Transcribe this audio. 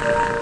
you.